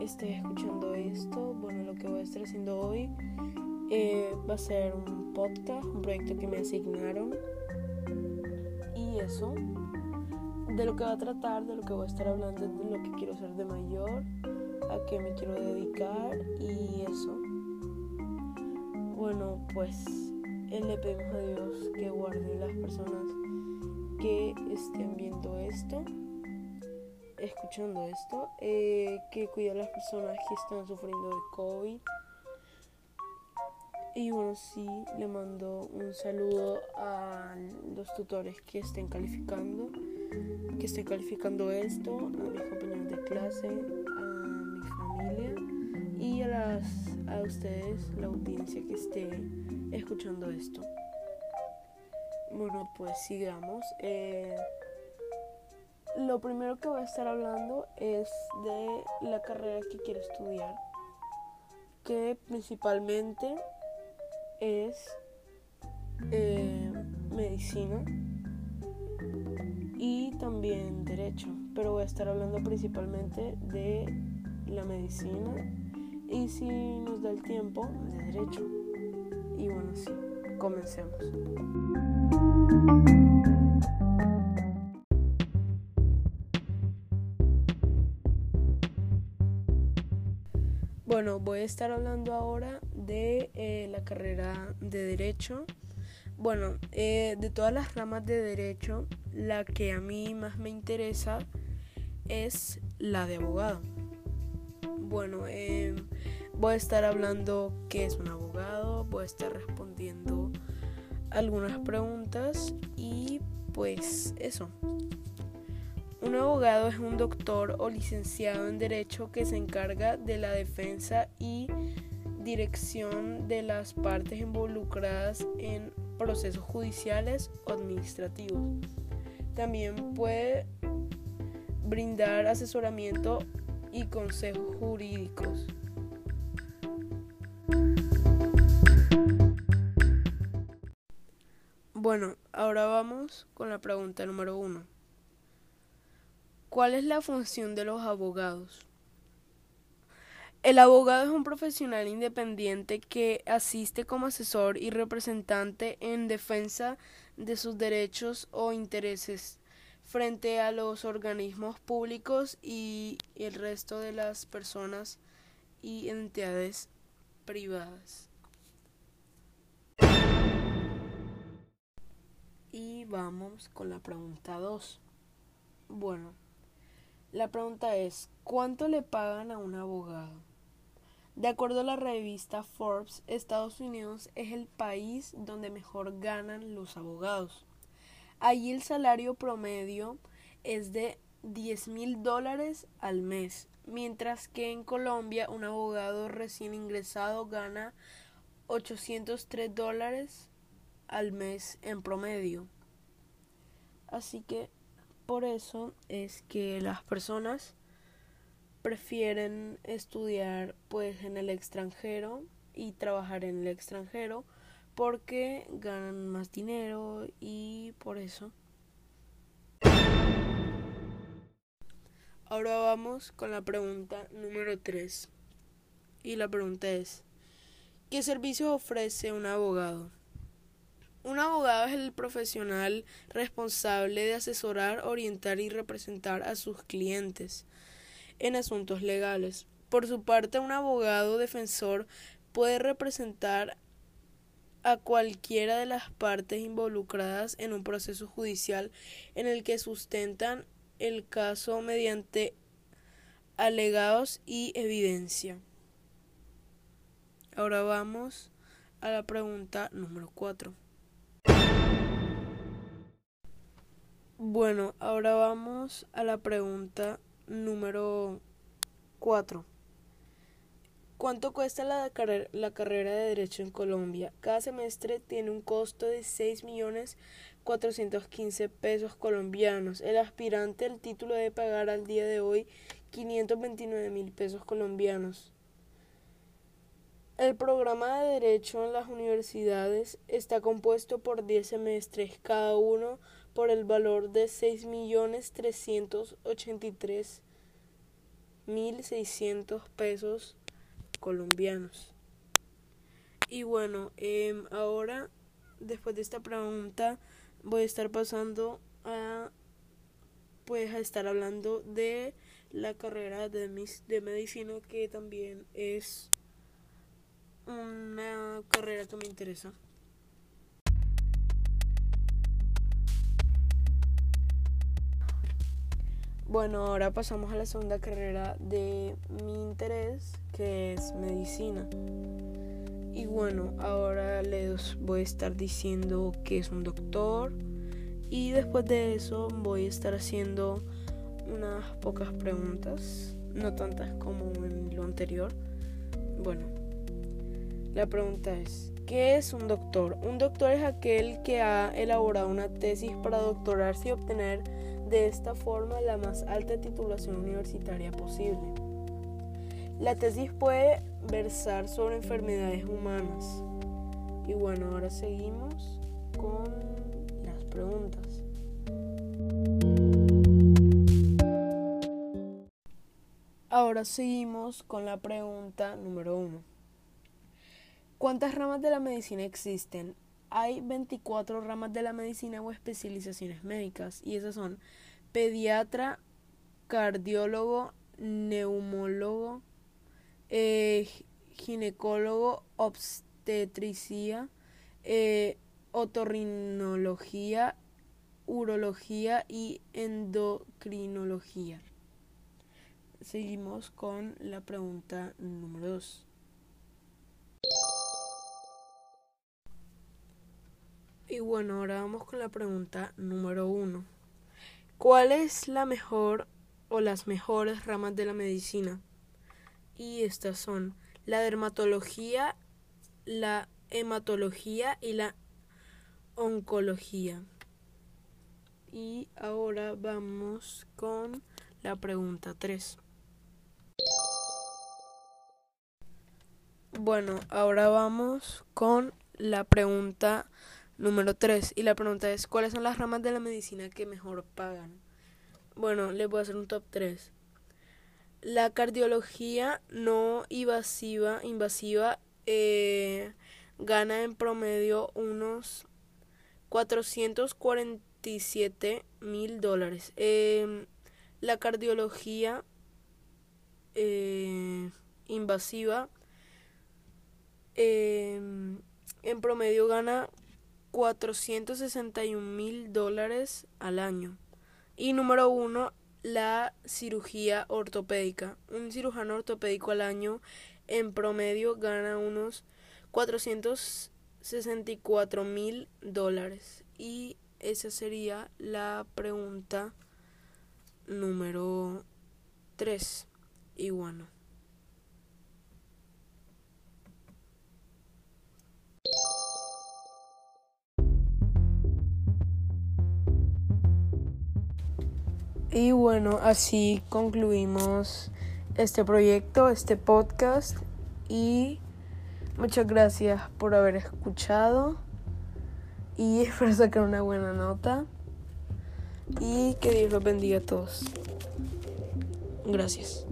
estés escuchando esto, bueno, lo que voy a estar haciendo hoy eh, va a ser un podcast, un proyecto que me asignaron. Y eso, de lo que va a tratar, de lo que voy a estar hablando, de lo que quiero ser de mayor, a qué me quiero dedicar y eso. Bueno, pues le pedimos a Dios que guarde las personas que estén viendo esto, escuchando esto, eh, que cuide a las personas que están sufriendo de COVID. Y bueno, sí, le mando un saludo a los tutores que estén calificando, que estén calificando esto, a mis compañeros de clase, y a, las, a ustedes, la audiencia que esté escuchando esto. Bueno, pues sigamos. Eh, lo primero que voy a estar hablando es de la carrera que quiero estudiar, que principalmente es eh, medicina y también derecho, pero voy a estar hablando principalmente de la medicina y si nos da el tiempo, de derecho. Y bueno, sí, comencemos. Bueno, voy a estar hablando ahora de eh, la carrera de derecho. Bueno, eh, de todas las ramas de derecho, la que a mí más me interesa es la de abogado. Bueno, em, voy a estar hablando qué es un abogado, voy a estar respondiendo algunas preguntas y pues eso. Un abogado es un doctor o licenciado en derecho que se encarga de la defensa y dirección de las partes involucradas en procesos judiciales o administrativos. También puede brindar asesoramiento y consejos jurídicos. Bueno, ahora vamos con la pregunta número uno. ¿Cuál es la función de los abogados? El abogado es un profesional independiente que asiste como asesor y representante en defensa de sus derechos o intereses frente a los organismos públicos y el resto de las personas y entidades privadas. Y vamos con la pregunta 2. Bueno, la pregunta es, ¿cuánto le pagan a un abogado? De acuerdo a la revista Forbes, Estados Unidos es el país donde mejor ganan los abogados. Allí el salario promedio es de 10 mil dólares al mes, mientras que en Colombia un abogado recién ingresado gana 803 dólares al mes en promedio. Así que por eso es que las personas prefieren estudiar pues en el extranjero y trabajar en el extranjero porque ganan más dinero y por eso. Ahora vamos con la pregunta número 3. Y la pregunta es, ¿qué servicio ofrece un abogado? Un abogado es el profesional responsable de asesorar, orientar y representar a sus clientes en asuntos legales. Por su parte, un abogado defensor puede representar a cualquiera de las partes involucradas en un proceso judicial en el que sustentan el caso mediante alegados y evidencia. Ahora vamos a la pregunta número 4. Bueno, ahora vamos a la pregunta número 4. ¿Cuánto cuesta la, carrera de Derecho en Colombia? Cada semestre tiene un costo de 6.415 pesos colombianos. El aspirante al título debe pagar al día de hoy 529 mil pesos colombianos. El programa de Derecho en las universidades está compuesto por 10 semestres, cada uno por el valor de 6.383.000 1.600 pesos colombianos. Y bueno, em, ahora, después de esta pregunta, voy a estar pasando a pues a estar hablando de la carrera de, mis, de medicina que también es una carrera que me interesa. Bueno, ahora pasamos a la segunda carrera de mi interés, que es medicina. Y bueno, ahora les voy a estar diciendo que es un doctor. Y después de eso voy a estar haciendo unas pocas preguntas, no tantas como en lo anterior. Bueno, la pregunta es, ¿qué es un doctor? Un doctor es aquel que ha elaborado una tesis para doctorarse y obtener de esta forma la más alta titulación universitaria posible. La tesis puede versar sobre enfermedades humanas. Y bueno, ahora seguimos con las preguntas. Ahora seguimos con la pregunta número uno. ¿Cuántas ramas de la medicina existen? Hay 24 ramas de la medicina o especializaciones médicas y esas son pediatra, cardiólogo, neumólogo, eh, ginecólogo, obstetricia, eh, otorrinología, urología y endocrinología. Seguimos con la pregunta número 2. Y bueno, ahora vamos con la pregunta número 1. ¿Cuál es la mejor o las mejores ramas de la medicina? Y estas son la dermatología, la hematología y la oncología. Y ahora vamos con la pregunta 3. Bueno, ahora vamos con la pregunta número 3. Y la pregunta es, ¿cuáles son las ramas de la medicina que mejor pagan? Bueno, les voy a hacer un top 3. La cardiología no invasiva, invasiva eh, gana en promedio unos 447 mil dólares. Em, la cardiología eh, invasiva em, en promedio gana 461 mil dólares al año. Y número uno, la cirugía ortopédica. Un cirujano ortopédico al año en promedio gana unos 464 mil dólares. Y esa sería la pregunta número 3. Y bueno. Y bueno, así concluimos este proyecto, este podcast. Y muchas gracias por haber escuchado. Y espero sacar una buena nota. Y que Dios los bendiga a todos. Gracias.